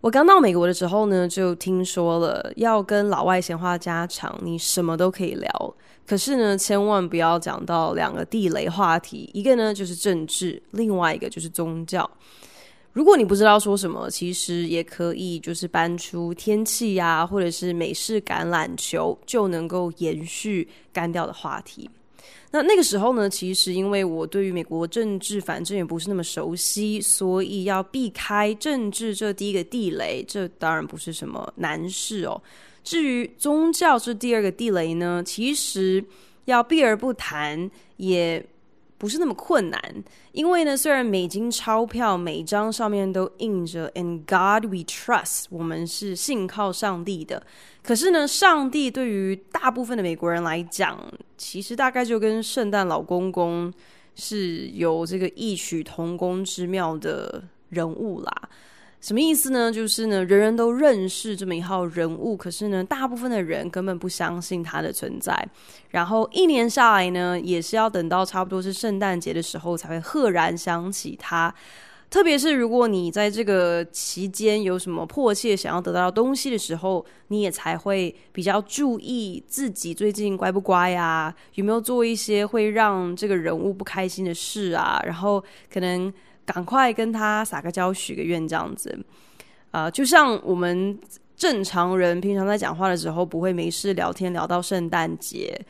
我刚到美国的时候呢，就听说了要跟老外闲话家常，你什么都可以聊。可是呢，千万不要讲到两个地雷话题，一个呢就是政治，另外一个就是宗教。如果你不知道说什么，其实也可以就是搬出天气呀，或者是美式橄榄球，就能够延续干掉的话题。那那个时候呢，其实因为我对于美国政治反正也不是那么熟悉，所以要避开政治这第一个地雷，这当然不是什么难事哦。至于宗教这第二个地雷呢，其实要避而不谈也不是那么困难，因为呢，虽然美金钞票每张上面都印着 “In God We Trust”，我们是信靠上帝的。可是呢，上帝对于大部分的美国人来讲，其实大概就跟圣诞老公公是有这个异曲同工之妙的人物啦。什么意思呢？就是呢，人人都认识这么一号人物，可是呢，大部分的人根本不相信他的存在。然后一年下来呢，也是要等到差不多是圣诞节的时候，才会赫然想起他。特别是如果你在这个期间有什么迫切想要得到东西的时候，你也才会比较注意自己最近乖不乖啊，有没有做一些会让这个人物不开心的事啊，然后可能。赶快跟他撒个娇、许个愿，这样子，啊、就像我们正常人平常在讲话的时候，不会没事聊天聊到圣诞节，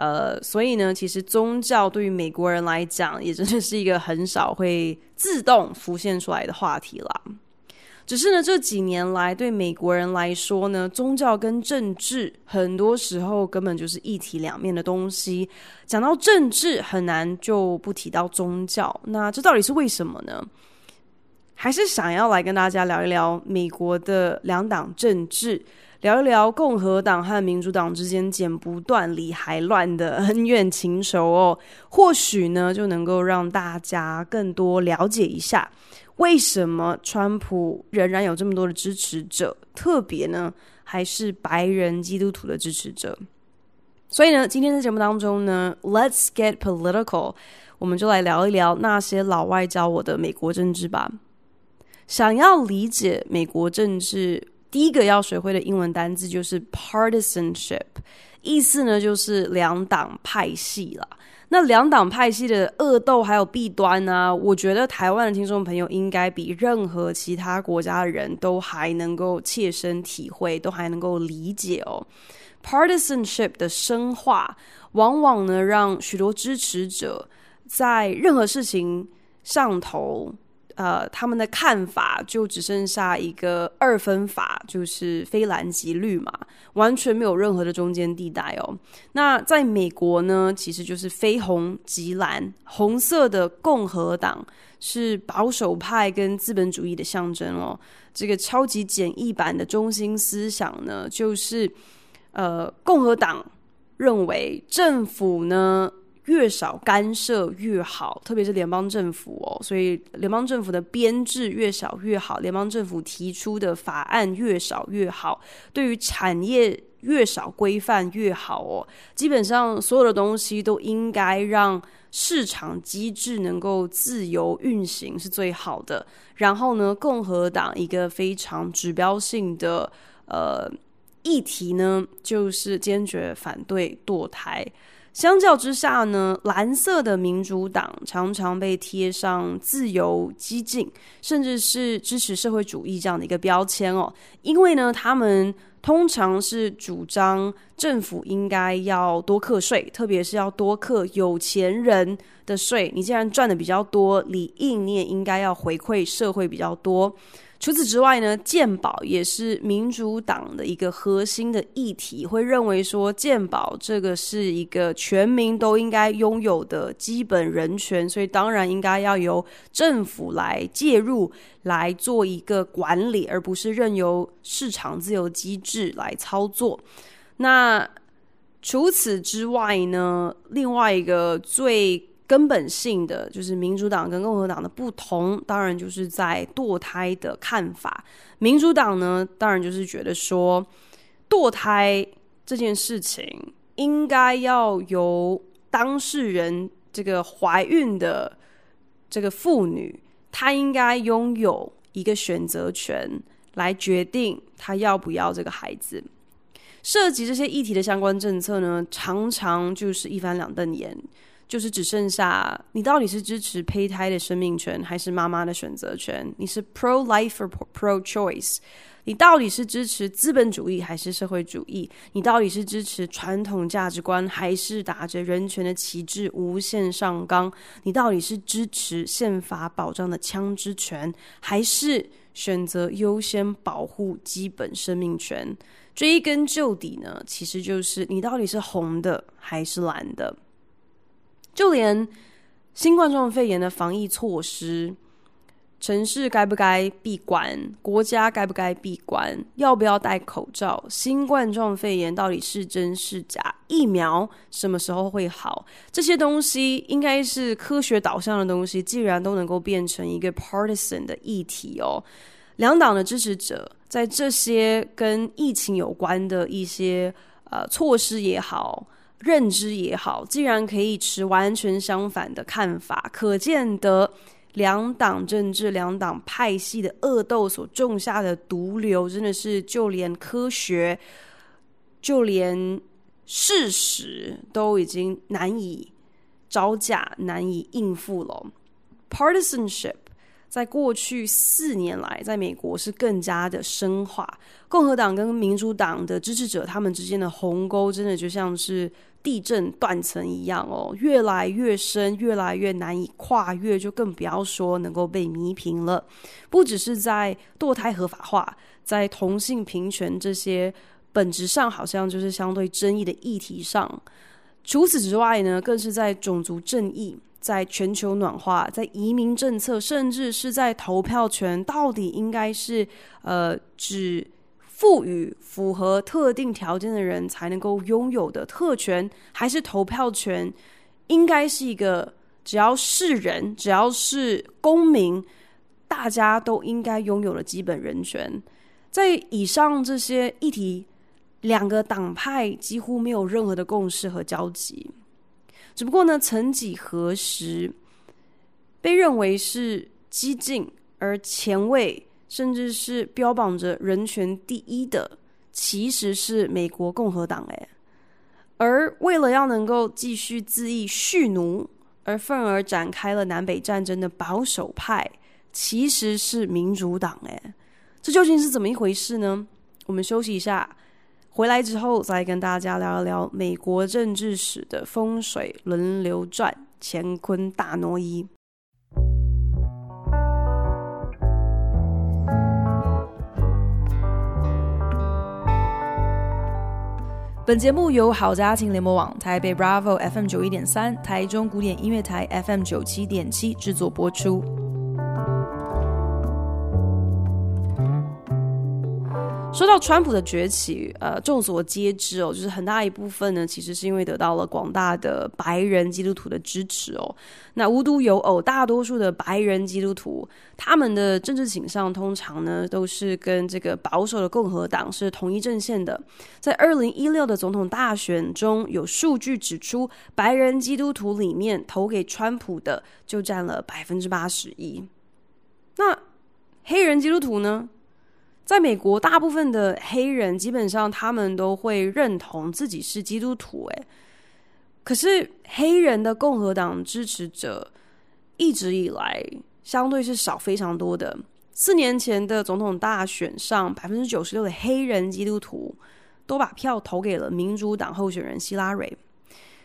呃，所以呢，其实宗教对于美国人来讲，也真的是一个很少会自动浮现出来的话题啦。只是呢，这几年来对美国人来说呢，宗教跟政治很多时候根本就是一体两面的东西。讲到政治，很难就不提到宗教。那这到底是为什么呢？还是想要来跟大家聊一聊美国的两党政治，聊一聊共和党和民主党之间剪不断、理还乱的恩怨情仇哦。或许呢，就能够让大家更多了解一下。为什么川普仍然有这么多的支持者？特别呢，还是白人基督徒的支持者。所以呢，今天在节目当中呢，Let's get political，我们就来聊一聊那些老外教我的美国政治吧。想要理解美国政治，第一个要学会的英文单字就是 partisanship，意思呢就是两党派系啦。那两党派系的恶斗还有弊端呢、我觉得台湾的听众朋友应该比任何其他国家的人都还能够切身体会，都还能够理解哦。Partisanship 的深化，往往呢让许多支持者在任何事情上头。呃，他们的看法就只剩下一个二分法，就是非蓝即绿嘛，完全没有任何的中间地带哦。那在美国呢，其实就是非红即蓝，红色的共和党是保守派跟资本主义的象征哦。这个超级简易版的中心思想呢，就是呃，共和党认为政府呢。越少干涉越好，特别是联邦政府哦，所以联邦政府的编制越少越好，联邦政府提出的法案越少越好，对于产业越少规范越好哦。基本上所有的东西都应该让市场机制能够自由运行是最好的。然后呢，共和党一个非常指标性的呃议题呢，就是坚决反对堕胎。相较之下呢，蓝色的民主党常常被贴上自由、激进，甚至是支持社会主义这样的一个标签哦。因为呢，他们通常是主张政府应该要多课税，特别是要多课有钱人的税。你既然赚的比较多，理应你也应该要回馈社会比较多。除此之外呢，健保也是民主党的一个核心的议题，会认为说健保这个是一个全民都应该拥有的基本人权，所以当然应该要由政府来介入来做一个管理，而不是任由市场自由机制来操作。那除此之外呢，另外一个最根本性的就是民主党跟共和党的不同，当然就是在堕胎的看法。民主党呢，当然就是觉得说，堕胎这件事情应该要由当事人这个怀孕的这个妇女，她应该拥有一个选择权，来决定她要不要这个孩子。涉及这些议题的相关政策呢，常常就是一翻两瞪眼。就是只剩下你到底是支持胚胎的生命权，还是妈妈的选择权？你是 pro life or pro choice？你到底是支持资本主义还是社会主义？你到底是支持传统价值观，还是打着人权的旗帜无限上纲？你到底是支持宪法保障的枪支权，还是选择优先保护基本生命权？追根究底呢，其实就是你到底是红的还是蓝的？就连新冠状肺炎的防疫措施，城市该不该闭关，国家该不该闭关，要不要戴口罩，新冠状肺炎到底是真是假，疫苗什么时候会好，这些东西应该是科学导向的东西，既然都能够变成一个 partisan 的议题哦，两党的支持者在这些跟疫情有关的一些呃措施也好。认知也好，既然可以持完全相反的看法，可见得两党政治、两党派系的恶斗所种下的毒瘤，真的是就连科学、就连事实都已经难以招架、难以应付了。Partisanship 在过去四年来，在美国是更加的深化。共和党跟民主党的支持者，他们之间的鸿沟，真的就像是。地震断层一样哦，越来越深，越来越难以跨越，就更不要说能够被弥平了。不只是在堕胎合法化，在同性平权这些本质上好像就是相对争议的议题上，除此之外呢，更是在种族正义、在全球暖化、在移民政策，甚至是在投票权，到底应该是呃只。赋予符合特定条件的人才能够拥有的特权，还是投票权，应该是一个只要是人，只要是公民，大家都应该拥有的基本人权。在以上这些议题，两个党派几乎没有任何的共识和交集。只不过呢，曾几何时，被认为是激进而前卫。甚至是标榜着人权第一的，其实是美国共和党诶，而为了要能够继续恣意蓄奴，而愤而展开了南北战争的保守派，其实是民主党诶，这究竟是怎么一回事呢？我们休息一下，回来之后再跟大家聊一聊美国政治史的风水轮流转，乾坤大挪移。本节目由好家庭联播网、台北 Bravo FM 九一点三、台中古典音乐台 FM 九七点七制作播出。说到川普的崛起，呃，众所皆知哦，就是很大一部分呢，其实是因为得到了广大的白人基督徒的支持哦。那无独有偶，大多数的白人基督徒，他们的政治倾向通常呢，都是跟这个保守的共和党是同一阵线的。在二零一六的总统大选中，有数据指出，白人基督徒里面投给川普的就占了百分之八十一。那黑人基督徒呢？在美国，大部分的黑人基本上他们都会认同自己是基督徒，诶，可是黑人的共和党支持者一直以来相对是少非常多的。四年前的总统大选上，百分之九十六的黑人基督徒都把票投给了民主党候选人希拉蕊。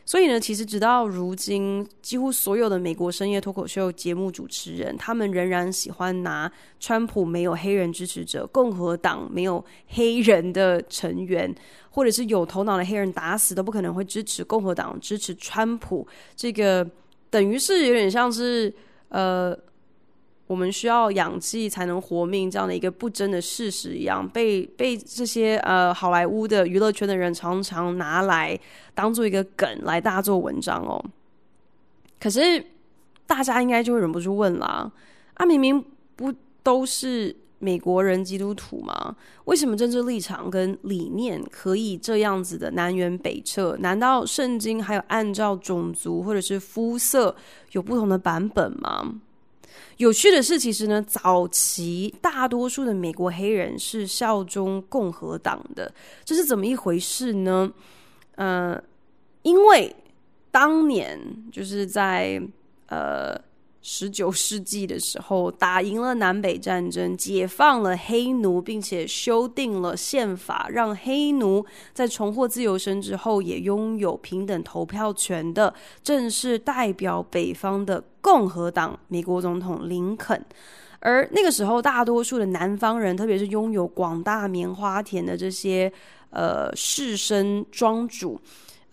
所以呢，其实直到如今，几乎所有的美国深夜脱口秀节目主持人，他们仍然喜欢拿川普没有黑人支持者，共和党没有黑人的成员，或者是有头脑的黑人打死都不可能会支持共和党支持川普。这个等于是有点像是呃我们需要氧气才能活命这样的一个不争的事实一样，被被这些呃好莱坞的娱乐圈的人常常拿来当做一个梗来大做文章哦。可是大家应该就会忍不住问啦：啊，明明不都是美国人基督徒吗？为什么政治立场跟理念可以这样子的南辕北辙？难道圣经还有按照种族或者是肤色有不同的版本吗？有趣的是，其实呢，早期大多数的美国黑人是效忠共和党的，这是怎么一回事呢？呃，因为当年就是在呃。十九世纪的时候，打赢了南北战争，解放了黑奴，并且修订了宪法，让黑奴在重获自由身之后也拥有平等投票权的，正是代表北方的共和党美国总统林肯。而那个时候，大多数的南方人，特别是拥有广大棉花田的这些呃士绅庄主。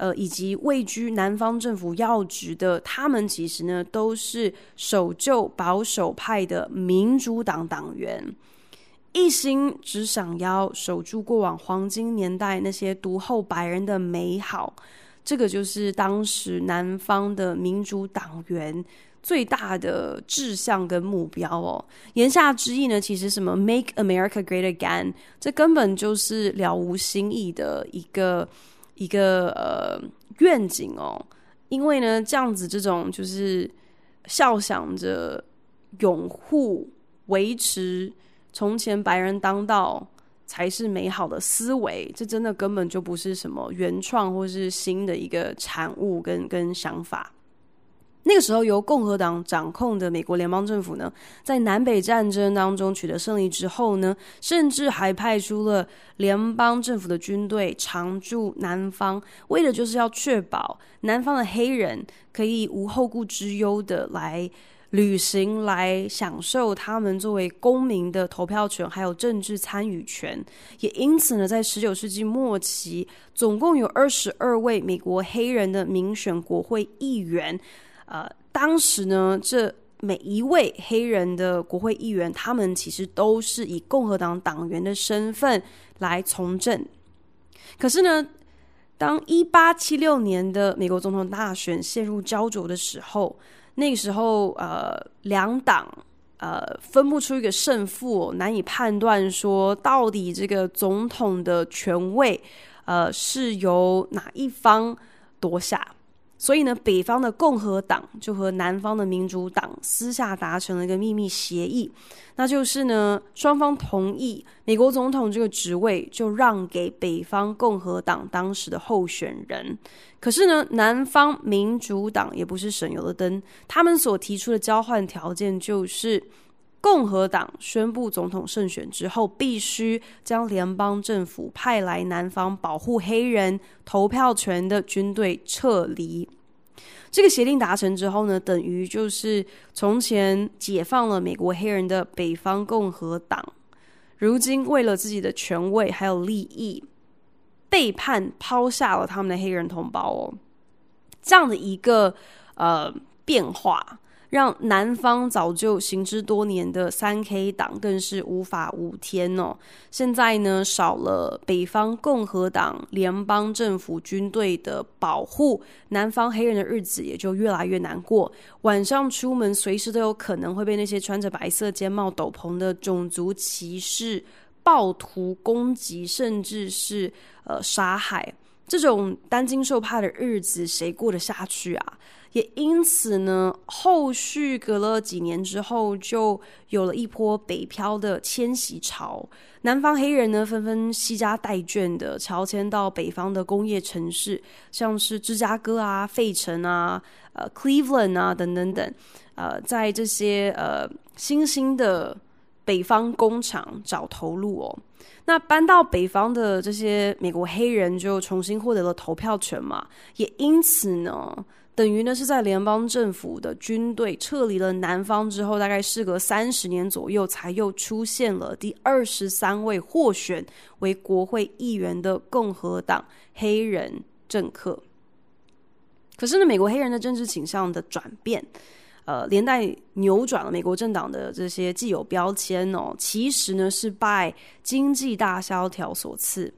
呃，以及位居南方政府要职的，他们其实呢都是守旧保守派的民主党党员，一心只想要守住过往黄金年代那些独厚白人的美好。这个就是当时南方的民主党员最大的志向跟目标哦。言下之意呢，其实什么 “Make America Great Again”，这根本就是了无新意的一个。一个呃愿景哦，因为呢，这样子这种就是笑想着拥护维持从前白人当道才是美好的思维，这真的根本就不是什么原创或是新的一个产物跟跟想法。那个时候，由共和党掌控的美国联邦政府呢，在南北战争当中取得胜利之后呢，甚至还派出了联邦政府的军队常驻南方，为的就是要确保南方的黑人可以无后顾之忧的来旅行、来享受他们作为公民的投票权，还有政治参与权。也因此呢，在十九世纪末期，总共有二十二位美国黑人的民选国会议员。呃，当时呢，这每一位黑人的国会议员，他们其实都是以共和党党员的身份来从政。可是呢，当一八七六年的美国总统大选陷入胶着的时候，那个时候，呃，两党呃分不出一个胜负，难以判断说到底这个总统的权位，呃，是由哪一方夺下。所以呢，北方的共和党就和南方的民主党私下达成了一个秘密协议，那就是呢，双方同意美国总统这个职位就让给北方共和党当时的候选人。可是呢，南方民主党也不是省油的灯，他们所提出的交换条件就是，共和党宣布总统胜选之后，必须将联邦政府派来南方保护黑人投票权的军队撤离。这个协定达成之后呢，等于就是从前解放了美国黑人的北方共和党，如今为了自己的权位还有利益，背叛抛下了他们的黑人同胞哦。这样的一个呃变化。让南方早就行之多年的三 K 党更是无法无天哦。现在呢，少了北方共和党联邦政府军队的保护，南方黑人的日子也就越来越难过。晚上出门，随时都有可能会被那些穿着白色尖帽斗篷的种族歧视暴徒攻击，甚至是呃杀害。这种担惊受怕的日子，谁过得下去啊？也因此呢，后续隔了几年之后，就有了一波北漂的迁徙潮。南方黑人呢，纷纷携家带眷的侨迁到北方的工业城市，像是芝加哥啊、费城啊、呃、Cleveland 啊等等等。呃，在这些呃新兴的北方工厂找头路哦。那搬到北方的这些美国黑人就重新获得了投票权嘛，也因此呢。等于呢是在联邦政府的军队撤离了南方之后，大概事隔三十年左右，才又出现了第二十三位获选为国会议员的共和党黑人政客。可是呢，美国黑人的政治倾向的转变，呃，连带扭转了美国政党的这些既有标签哦，其实呢是拜经济大萧条所赐。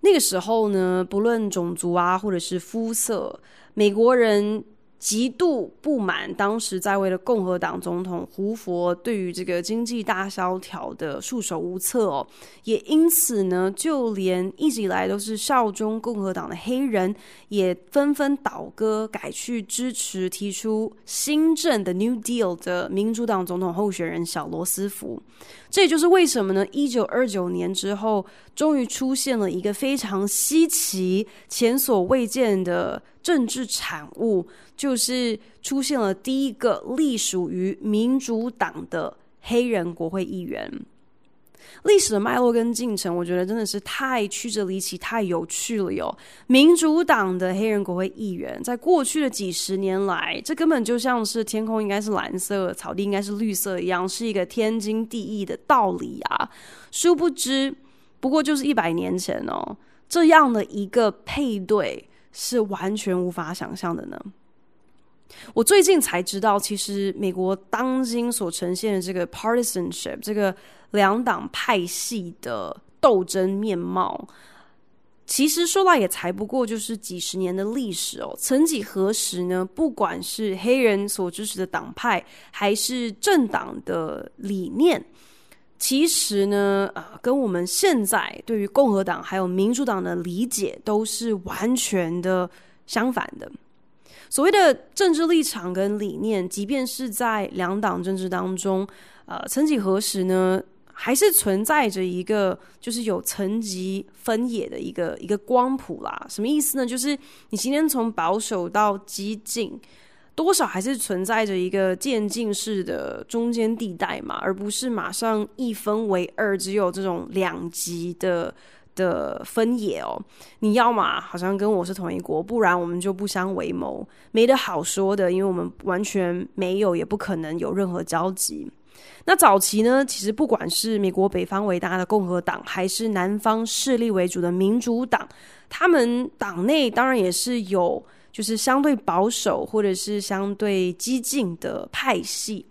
那个时候呢，不论种族啊，或者是肤色，美国人。极度不满当时在位的共和党总统胡佛对于这个经济大萧条的束手无策哦，也因此呢，就连一直以来都是效忠共和党的黑人，也纷纷倒戈，改去支持提出新政的 New Deal 的民主党总统候选人小罗斯福。这也就是为什么呢？一九二九年之后，终于出现了一个非常稀奇、前所未见的政治产物，就是出现了第一个隶属于民主党的黑人国会议员。历史的脉络跟进程，我觉得真的是太曲折离奇、太有趣了哟。民主党的黑人国会议员，在过去的几十年来，这根本就像是天空应该是蓝色，草地应该是绿色一样，是一个天经地义的道理啊。殊不知，不过就是一百年前哦，这样的一个配对是完全无法想象的呢。我最近才知道，其实美国当今所呈现的这个 partisanship，这个两党派系的斗争面貌，其实说来也才不过就是几十年的历史哦。曾几何时呢？不管是黑人所支持的党派，还是政党的理念，其实呢，呃，跟我们现在对于共和党还有民主党的理解，都是完全的相反的。所谓的政治立场跟理念，即便是在两党政治当中，呃，曾几何时呢，还是存在着一个就是有层级分野的一个一个光谱啦。什么意思呢？就是你今天从保守到激进，多少还是存在着一个渐进式的中间地带嘛，而不是马上一分为二，只有这种两极的。的分野哦，你要嘛好像跟我是同一国，不然我们就不相为谋，没得好说的，因为我们完全没有，也不可能有任何交集。那早期呢，其实不管是美国北方伟大的共和党，还是南方势力为主的民主党，他们党内当然也是有就是相对保守或者是相对激进的派系。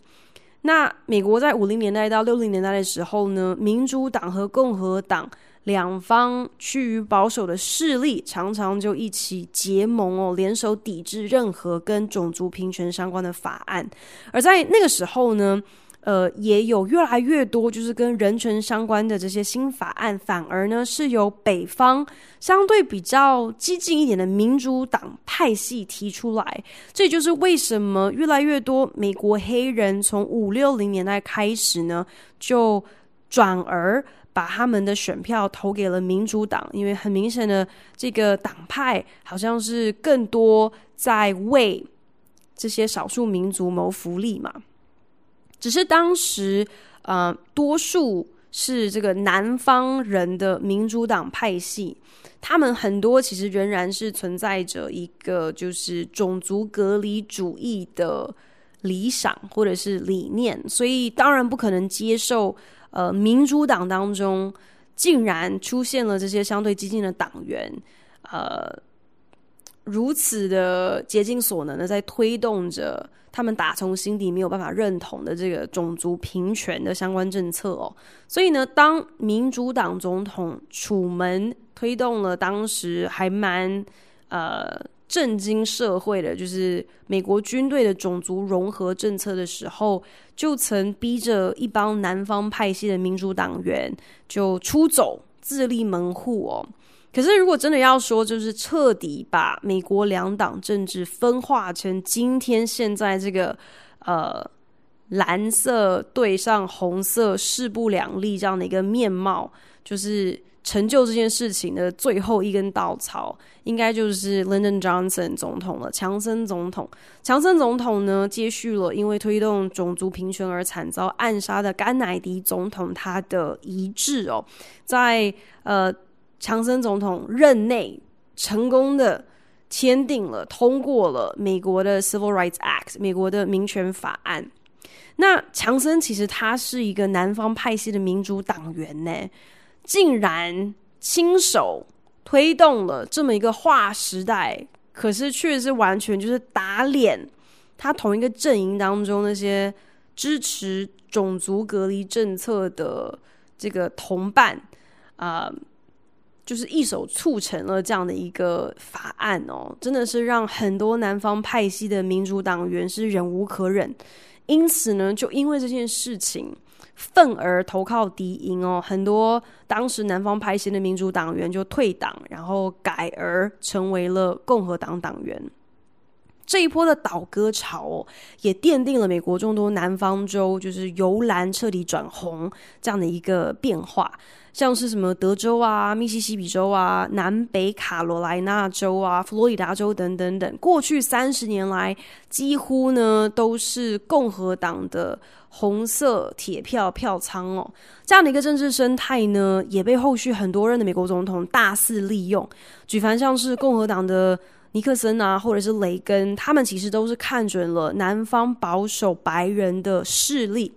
那美国在五零年代到六零年代的时候呢，民主党和共和党。两方趋于保守的势力常常就一起结盟哦，联手抵制任何跟种族平权相关的法案。而在那个时候呢，呃，也有越来越多就是跟人权相关的这些新法案，反而呢是由北方相对比较激进一点的民主党派系提出来。这也就是为什么越来越多美国黑人从五六零年代开始呢，就转而。把他们的选票投给了民主党，因为很明显的，这个党派好像是更多在为这些少数民族谋福利嘛。只是当时，呃，多数是这个南方人的民主党派系，他们很多其实仍然是存在着一个就是种族隔离主义的理想或者是理念，所以当然不可能接受。呃，民主党当中竟然出现了这些相对激进的党员，呃，如此的竭尽所能的在推动着他们打从心底没有办法认同的这个种族平权的相关政策哦。所以呢，当民主党总统楚门推动了当时还蛮呃。震惊社会的，就是美国军队的种族融合政策的时候，就曾逼着一帮南方派系的民主党员就出走，自立门户哦。可是，如果真的要说，就是彻底把美国两党政治分化成今天现在这个呃蓝色对上红色势不两立这样的一个面貌，就是。成就这件事情的最后一根稻草，应该就是 Lyndon Johnson 总统了。强森总统，强森总统呢，接续了因为推动种族平权而惨遭暗杀的甘乃迪总统他的遗志哦，在呃强森总统任内，成功的签订了通过了美国的 Civil Rights Act 美国的民权法案。那强森其实他是一个南方派系的民主党员呢。竟然亲手推动了这么一个划时代，可是却是完全就是打脸他同一个阵营当中那些支持种族隔离政策的这个同伴啊。呃就是一手促成了这样的一个法案哦，真的是让很多南方派系的民主党员是忍无可忍，因此呢，就因为这件事情愤而投靠敌营哦，很多当时南方派系的民主党员就退党，然后改而成为了共和党党员。这一波的倒戈潮哦，也奠定了美国众多南方州就是由蓝彻底转红这样的一个变化。像是什么德州啊、密西西比州啊、南北卡罗来纳州啊、佛罗里达州等等等，过去三十年来，几乎呢都是共和党的红色铁票票仓哦。这样的一个政治生态呢，也被后续很多任的美国总统大肆利用。举凡像是共和党的尼克森啊，或者是雷根，他们其实都是看准了南方保守白人的势力。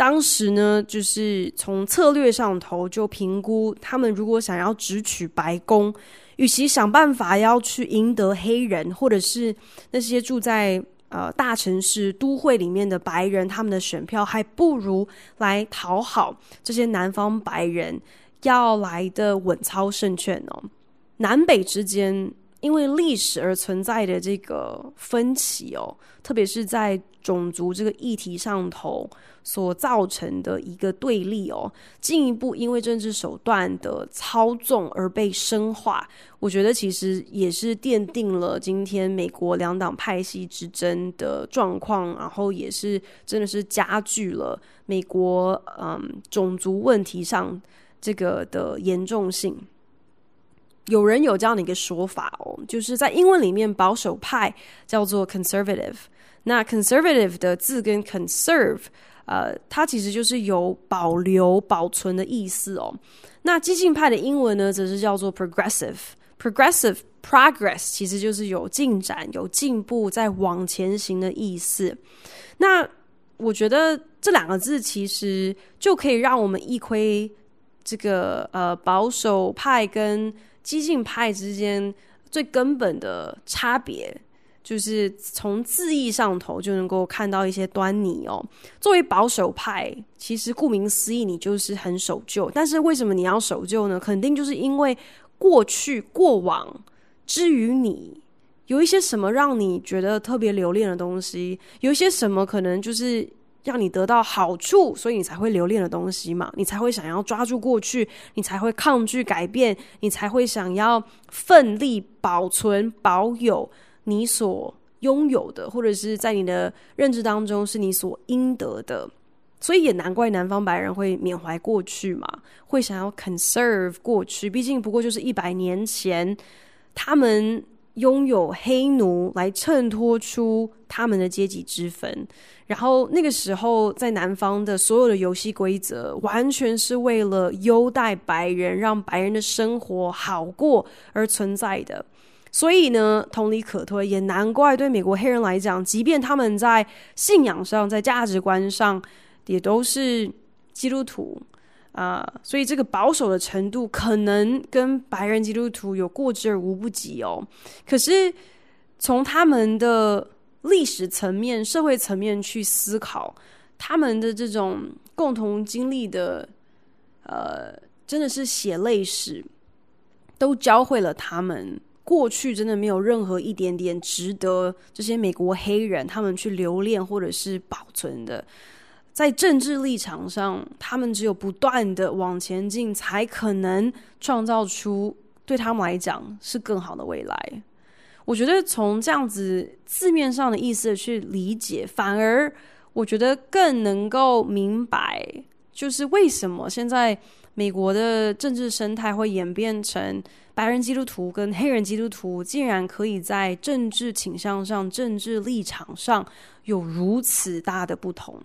当时呢，就是从策略上头就评估，他们如果想要直取白宫，与其想办法要去赢得黑人，或者是那些住在呃大城市都会里面的白人，他们的选票，还不如来讨好这些南方白人，要来的稳操胜券哦。南北之间因为历史而存在的这个分歧哦，特别是在种族这个议题上头。所造成的一个对立哦，进一步因为政治手段的操纵而被深化，我觉得其实也是奠定了今天美国两党派系之争的状况，然后也是真的是加剧了美国嗯种族问题上这个的严重性。有人有这样的一个说法哦，就是在英文里面保守派叫做 conservative，那 conservative 的字跟 conserve。呃，它其实就是有保留、保存的意思哦。那激进派的英文呢，则是叫做 progressive。progressive progress 其实就是有进展、有进步、在往前行的意思。那我觉得这两个字其实就可以让我们一窥这个呃保守派跟激进派之间最根本的差别。就是从字义上头就能够看到一些端倪哦。作为保守派，其实顾名思义，你就是很守旧。但是为什么你要守旧呢？肯定就是因为过去过往之于你有一些什么让你觉得特别留恋的东西，有一些什么可能就是让你得到好处，所以你才会留恋的东西嘛，你才会想要抓住过去，你才会抗拒改变，你才会想要奋力保存保有。你所拥有的，或者是在你的认知当中是你所应得的，所以也难怪南方白人会缅怀过去嘛，会想要 conserve 过去。毕竟不过就是一百年前，他们拥有黑奴来衬托出他们的阶级之分。然后那个时候，在南方的所有的游戏规则，完全是为了优待白人，让白人的生活好过而存在的。所以呢，同理可推，也难怪对美国黑人来讲，即便他们在信仰上、在价值观上也都是基督徒啊，所以这个保守的程度可能跟白人基督徒有过之而无不及哦。可是从他们的历史层面、社会层面去思考，他们的这种共同经历的，呃，真的是血泪史，都教会了他们。过去真的没有任何一点点值得这些美国黑人他们去留恋或者是保存的，在政治立场上，他们只有不断的往前进，才可能创造出对他们来讲是更好的未来。我觉得从这样子字面上的意思去理解，反而我觉得更能够明白，就是为什么现在美国的政治生态会演变成。白人基督徒跟黑人基督徒竟然可以在政治倾向上、政治立场上有如此大的不同。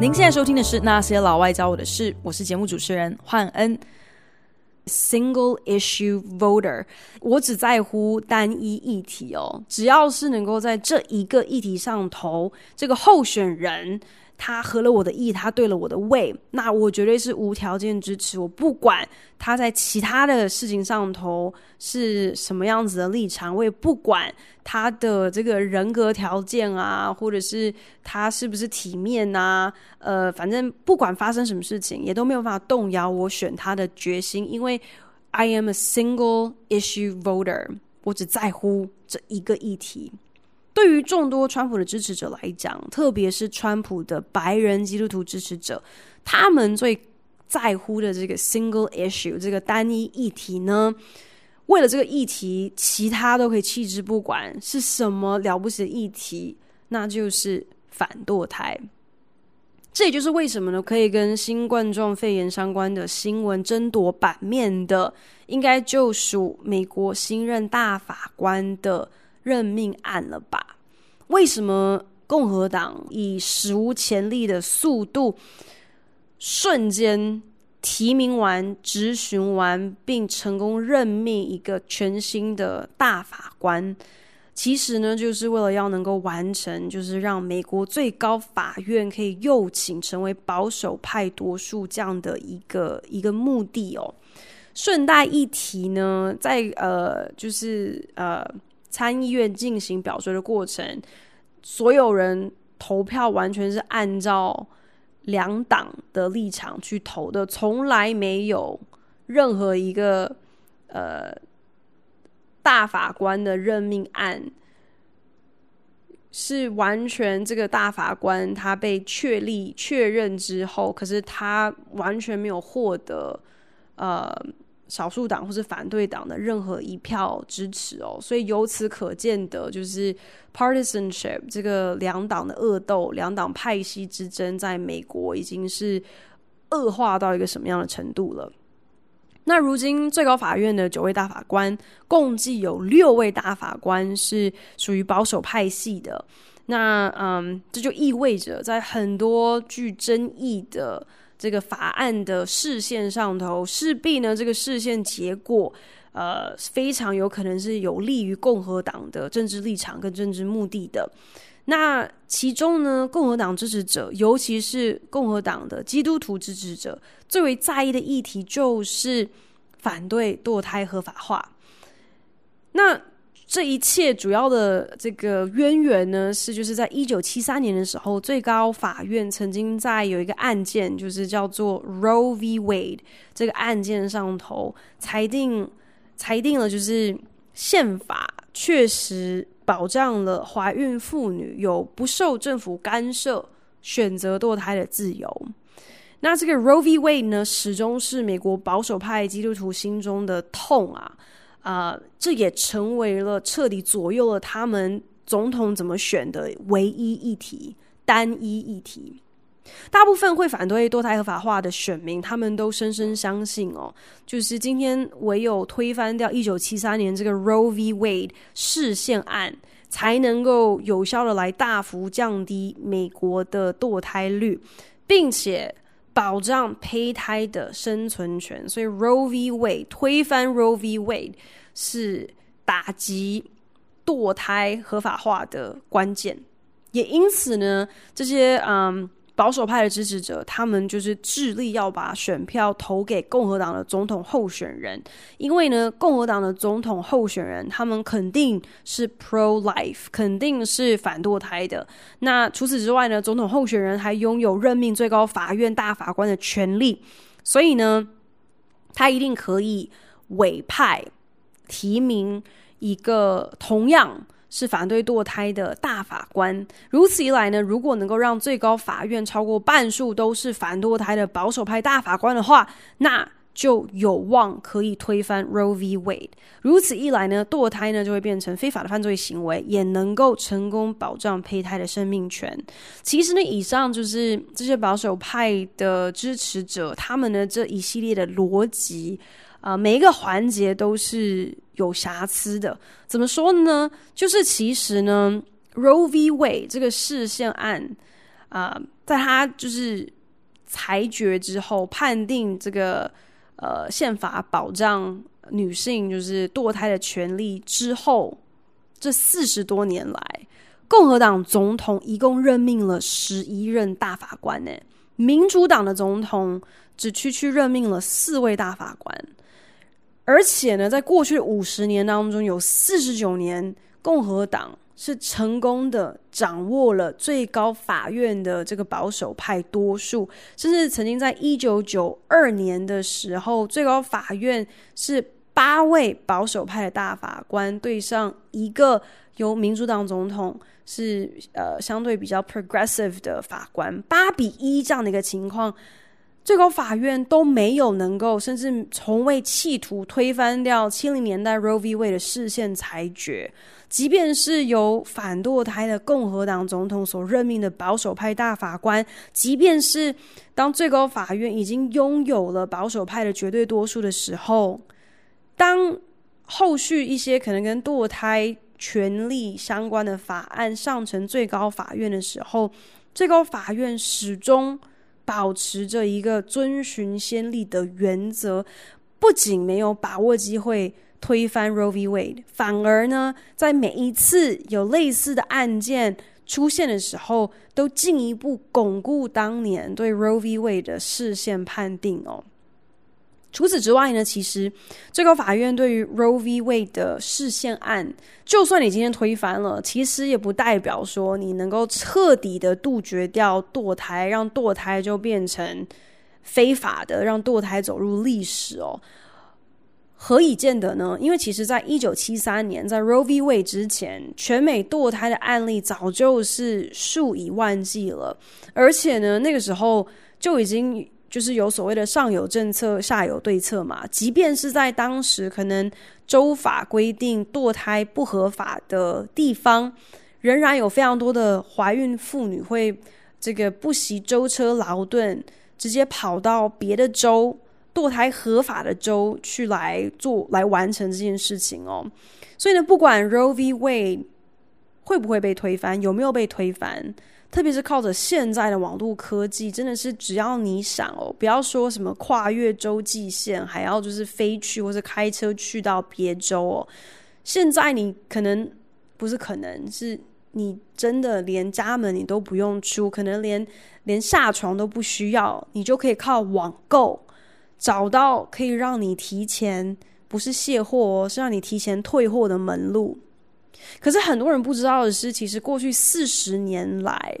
您现在收听的是《那些老外教我的事》，我是节目主持人焕恩。single issue voter，我只在乎单一议题哦，只要是能够在这一个议题上投这个候选人。他合了我的意，他对了我的胃，那我绝对是无条件支持。我不管他在其他的事情上头是什么样子的立场，我也不管他的这个人格条件啊，或者是他是不是体面啊，呃，反正不管发生什么事情，也都没有办法动摇我选他的决心，因为 I am a single issue voter，我只在乎这一个议题。对于众多川普的支持者来讲，特别是川普的白人基督徒支持者，他们最在乎的这个 single issue 这个单一议题呢，为了这个议题，其他都可以弃之不管。是什么了不起的议题？那就是反堕胎。这也就是为什么呢？可以跟新冠状肺炎相关的新闻争夺版面的，应该就属美国新任大法官的。任命案了吧？为什么共和党以史无前例的速度，瞬间提名完、质询完，并成功任命一个全新的大法官？其实呢，就是为了要能够完成，就是让美国最高法院可以又请成为保守派多数这样的一个一个目的哦。顺带一提呢，在呃，就是呃。参议院进行表决的过程，所有人投票完全是按照两党的立场去投的，从来没有任何一个呃大法官的任命案是完全这个大法官他被确立确认之后，可是他完全没有获得呃。少数党或是反对党的任何一票支持哦，所以由此可见的，就是 partisanship 这个两党的恶斗、两党派系之争，在美国已经是恶化到一个什么样的程度了。那如今最高法院的九位大法官，共计有六位大法官是属于保守派系的。那嗯，这就意味着在很多具争议的。这个法案的视线上头，势必呢，这个视线结果，呃，非常有可能是有利于共和党的政治立场跟政治目的的。那其中呢，共和党支持者，尤其是共和党的基督徒支持者，最为在意的议题就是反对堕胎合法化。那这一切主要的这个渊源呢，是就是在一九七三年的时候，最高法院曾经在有一个案件，就是叫做 Roe v. Wade 这个案件上头裁定，裁定了就是宪法确实保障了怀孕妇女有不受政府干涉选择堕胎的自由。那这个 Roe v. Wade 呢，始终是美国保守派基督徒心中的痛啊。啊、呃，这也成为了彻底左右了他们总统怎么选的唯一议题、单一议题。大部分会反对堕胎合法化的选民，他们都深深相信哦，就是今天唯有推翻掉一九七三年这个 Roe v. Wade 事宪案，才能够有效的来大幅降低美国的堕胎率，并且。保障胚胎的生存权，所以 Roe v. Wade 推翻 Roe v. Wade 是打击堕胎合法化的关键，也因此呢，这些嗯。保守派的支持者，他们就是致力要把选票投给共和党的总统候选人，因为呢，共和党的总统候选人他们肯定是 pro life，肯定是反堕胎的。那除此之外呢，总统候选人还拥有任命最高法院大法官的权利，所以呢，他一定可以委派提名一个同样。是反对堕胎的大法官。如此一来呢，如果能够让最高法院超过半数都是反堕胎的保守派大法官的话，那就有望可以推翻 Roe v. Wade。如此一来呢，堕胎呢就会变成非法的犯罪行为，也能够成功保障胚胎的生命权。其实呢，以上就是这些保守派的支持者他们的这一系列的逻辑。啊、每一个环节都是有瑕疵的。怎么说呢？就是其实呢，Roe v. Wade 这个事件案啊、在他就是裁决之后，判定这个呃宪法保障女性就是堕胎的权利之后，这四十多年来，共和党总统一共任命了十一任大法官呢，民主党的总统只区区任命了四位大法官，而且呢，在过去五十年当中，有四十九年共和党是成功的掌握了最高法院的这个保守派多数，甚至曾经在一九九二年的时候，最高法院是八位保守派的大法官对上一个由民主党总统。是呃，相对比较 progressive 的法官，八比一这样的一个情况，最高法院都没有能够，甚至从未企图推翻掉七零年代 Roe v. Wade 的释宪裁决。即便是由反堕胎的共和党总统所任命的保守派大法官，即便是当最高法院已经拥有了保守派的绝对多数的时候，当后续一些可能跟堕胎权利相关的法案上呈最高法院的时候，最高法院始终保持着一个遵循先例的原则，不仅没有把握机会推翻 Roe v. Wade，反而呢，在每一次有类似的案件出现的时候，都进一步巩固当年对 Roe v. Wade 的视线判定哦。除此之外呢，其实最高法院对于 Roe v. Wade 的释宪案，就算你今天推翻了，其实也不代表说你能够彻底的杜绝掉堕胎，让堕胎就变成非法的，让堕胎走入历史哦。何以见得呢？因为其实在一九七三年，在 Roe v. Wade 之前，全美堕胎的案例早就是数以万计了，而且呢，那个时候就已经。就是有所谓的上有政策，下有对策嘛。即便是在当时可能州法规定堕胎不合法的地方，仍然有非常多的怀孕妇女会这个不惜舟车劳顿，直接跑到别的州堕胎合法的州去来做，来完成这件事情哦。所以呢，不管 Roe v. Wade 会不会被推翻，有没有被推翻。特别是靠着现在的网络科技，真的是只要你想哦，不要说什么跨越州际线，还要就是飞去或者开车去到别州哦。现在你可能不是可能是你真的连家门你都不用出，可能连连下床都不需要，你就可以靠网购找到可以让你提前不是卸货哦，是让你提前退货的门路。可是很多人不知道的是，其实过去四十年来，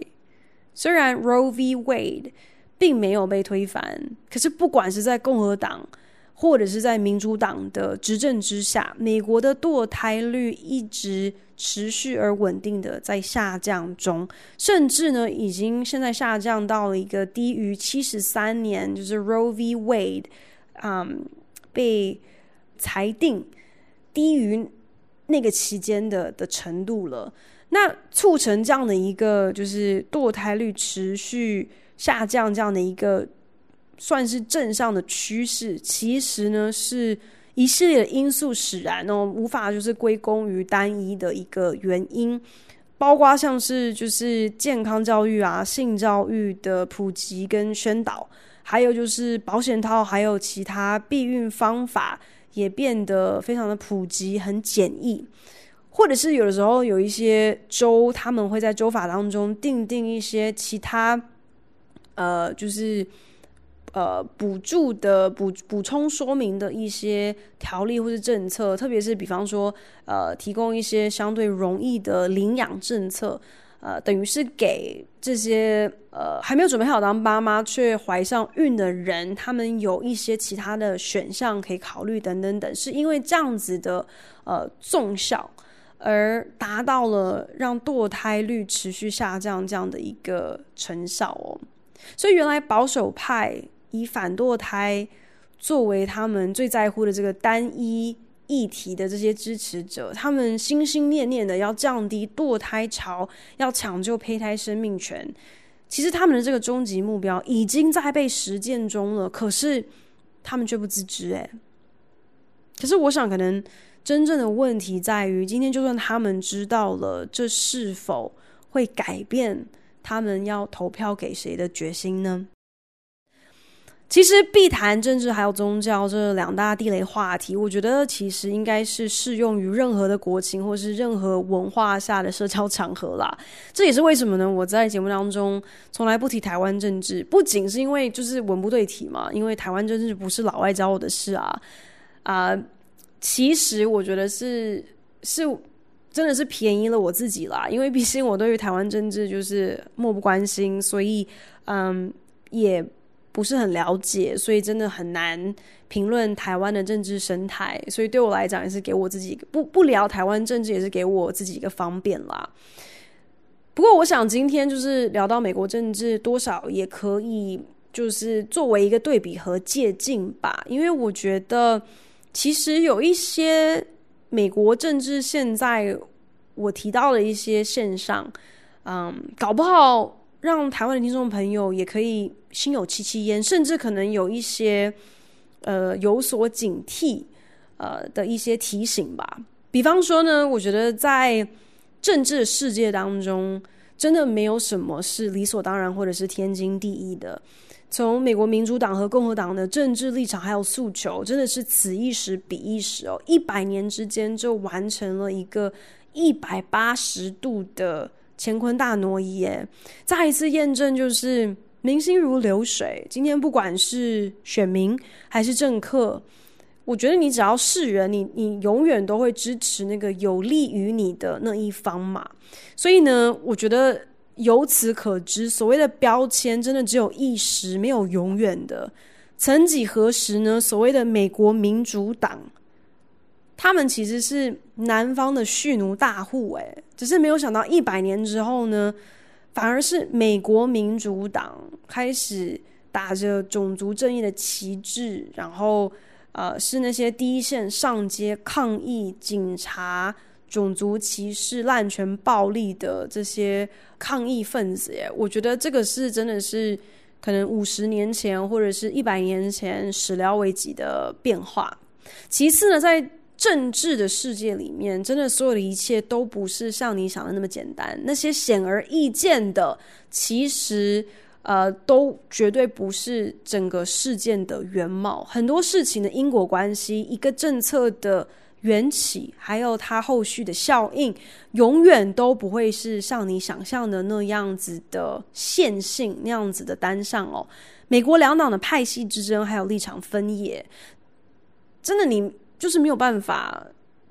虽然 Roe v. Wade 并没有被推翻，可是不管是在共和党或者是在民主党的执政之下，美国的堕胎率一直持续而稳定的在下降中，甚至呢，已经现在下降到了一个低于七十三年，就是 Roe v. Wade，嗯，被裁定低于。那个期间的的程度了，那促成这样的一个就是堕胎率持续下降这样的一个算是正向的趋势，其实呢是一系列的因素使然哦，无法就是归功于单一的一个原因，包括像是就是健康教育啊、性教育的普及跟宣导，还有就是保险套，还有其他避孕方法。也变得非常的普及，很简易，或者是有的时候有一些州，他们会在州法当中订定一些其他，呃，就是呃补助的补补充说明的一些条例或是政策，特别是比方说，呃，提供一些相对容易的领养政策。呃，等于是给这些呃还没有准备好当妈妈却怀上孕的人，他们有一些其他的选项可以考虑，等等等，是因为这样子的呃纵效，而达到了让堕胎率持续下降这样的一个成效哦。所以原来保守派以反堕胎作为他们最在乎的这个单一。议题的这些支持者，他们心心念念的要降低堕胎潮，要抢救胚胎生命权。其实他们的这个终极目标已经在被实践中了，可是他们却不自知。诶，可是我想，可能真正的问题在于，今天就算他们知道了，这是否会改变他们要投票给谁的决心呢？其实必谈政治还有宗教这两大地雷话题，我觉得其实应该是适用于任何的国情或是任何文化下的社交场合啦。这也是为什么呢？我在节目当中从来不提台湾政治，不仅是因为就是文不对题嘛，因为台湾政治不是老外教我的事啊啊、其实我觉得是是真的是便宜了我自己啦，因为毕竟我对于台湾政治就是漠不关心，所以嗯也。不是很了解，所以真的很难评论台湾的政治生态。所以对我来讲，也是给我自己不不聊台湾政治，也是给我自己一个方便啦。不过，我想今天就是聊到美国政治，多少也可以就是作为一个对比和借镜吧。因为我觉得，其实有一些美国政治现在我提到的一些现象，嗯，搞不好。让台湾的听众朋友也可以心有戚戚焉，甚至可能有一些呃有所警惕呃的一些提醒吧。比方说呢，我觉得在政治世界当中，真的没有什么是理所当然或者是天经地义的。从美国民主党和共和党的政治立场还有诉求，真的是此一时彼一时哦，一百年之间就完成了一个一百八十度的。乾坤大挪移耶，再一次验证，就是民心如流水。今天不管是选民还是政客，我觉得你只要是人，你你永远都会支持那个有利于你的那一方嘛。所以呢，我觉得由此可知，所谓的标签真的只有一时，没有永远的。曾几何时呢？所谓的美国民主党。他们其实是南方的蓄奴大户，诶，只是没有想到一百年之后呢，反而是美国民主党开始打着种族正义的旗帜，然后呃，是那些第一线上街抗议警察种族歧视、滥权暴力的这些抗议分子，耶，我觉得这个是真的是可能五十年前或者是一百年前始料未及的变化。其次呢，在政治的世界里面，真的所有的一切都不是像你想的那么简单。那些显而易见的，其实呃，都绝对不是整个事件的原貌。很多事情的因果关系，一个政策的缘起，还有它后续的效应，永远都不会是像你想象的那样子的线性，那样子的单向哦。美国两党的派系之争，还有立场分野，真的你。就是没有办法，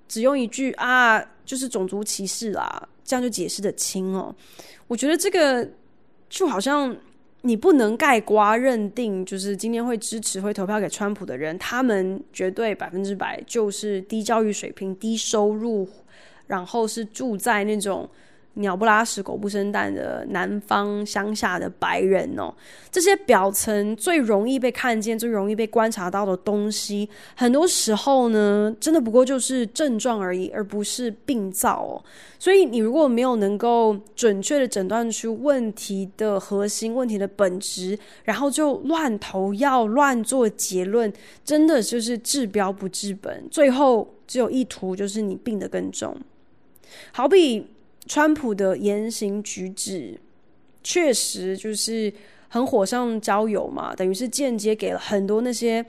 只用一句啊，就是种族歧视啦，这样就解释的清哦。我觉得这个就好像你不能盖瓜认定，就是今天会支持、会投票给川普的人，他们绝对百分之百就是低教育水平、低收入，然后是住在那种。鸟不拉屎，狗不生蛋的南方乡下的白人哦，这些表层最容易被看见、最容易被观察到的东西，很多时候呢，真的不过就是症状而已，而不是病灶哦。所以，你如果没有能够准确的诊断出问题的核心、问题的本质，然后就乱投药、乱做结论，真的就是治标不治本，最后只有一途，就是你病得更重。好比。川普的言行举止确实就是很火上浇油嘛，等于是间接给了很多那些，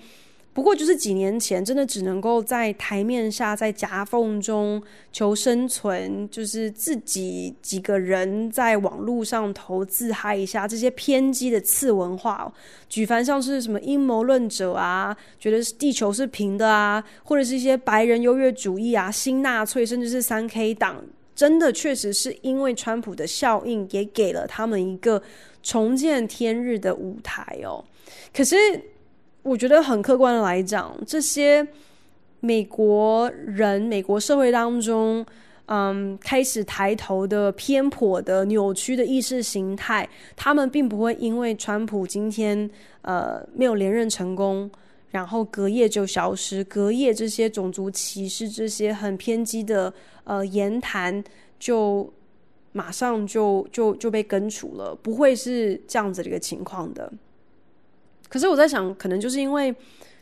不过就是几年前真的只能够在台面下在夹缝中求生存，就是自己几个人在网络上投自嗨一下，这些偏激的次文化，哦举凡像是什么阴谋论者啊，觉得地球是平的啊，或者是一些白人优越主义啊、新纳粹，甚至是三 K 党。真的确实是因为川普的效应，也给了他们一个重见天日的舞台哦。可是，我觉得很客观的来讲，这些美国人、美国社会当中，嗯，开始抬头的偏颇的、扭曲的意识形态，他们并不会因为川普今天呃没有连任成功，然后隔夜就消失，隔夜这些种族歧视、这些很偏激的。呃，言谈就马上就就就被根除了，不会是这样子的一个情况的。可是我在想，可能就是因为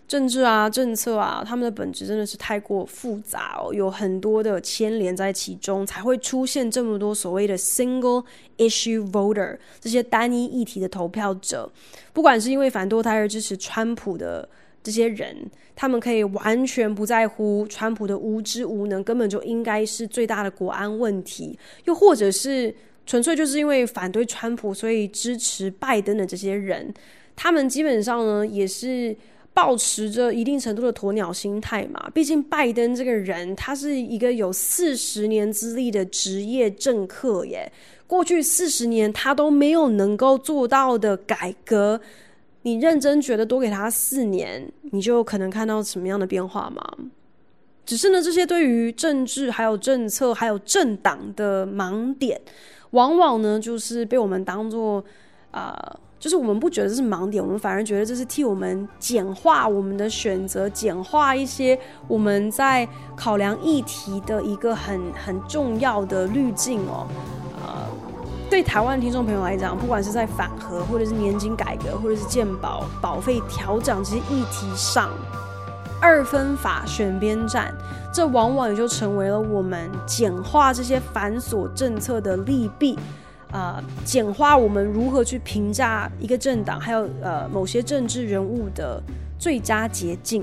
政治啊，政策啊，他们的本质真的是太过复杂哦，有很多的牵连在其中，才会出现这么多所谓的 single issue voter 这些单一议题的投票者。不管是因为反堕胎而支持川普的这些人，他们可以完全不在乎川普的无知无能，根本就应该是最大的国安问题；又或者是纯粹就是因为反对川普，所以支持拜登的这些人，他们基本上呢也是。保持着一定程度的鸵鸟心态嘛，毕竟拜登这个人，他是一个有四十年资历的职业政客耶。过去四十年他都没有能够做到的改革，你认真觉得多给他四年，你就可能看到什么样的变化吗？只是呢，这些对于政治、还有政策、还有政党的盲点，往往呢就是被我们当做啊。就是我们不觉得这是盲点，我们反而觉得这是替我们简化我们的选择，简化一些我们在考量议题的一个很很重要的滤镜哦。呃，对台湾听众朋友来讲，不管是在反核，或者是年金改革，或者是健保保费调整这些议题上，二分法选边站，这往往也就成为了我们简化这些繁琐政策的利弊。呃，简化我们如何去评价一个政党，还有呃某些政治人物的最佳捷径。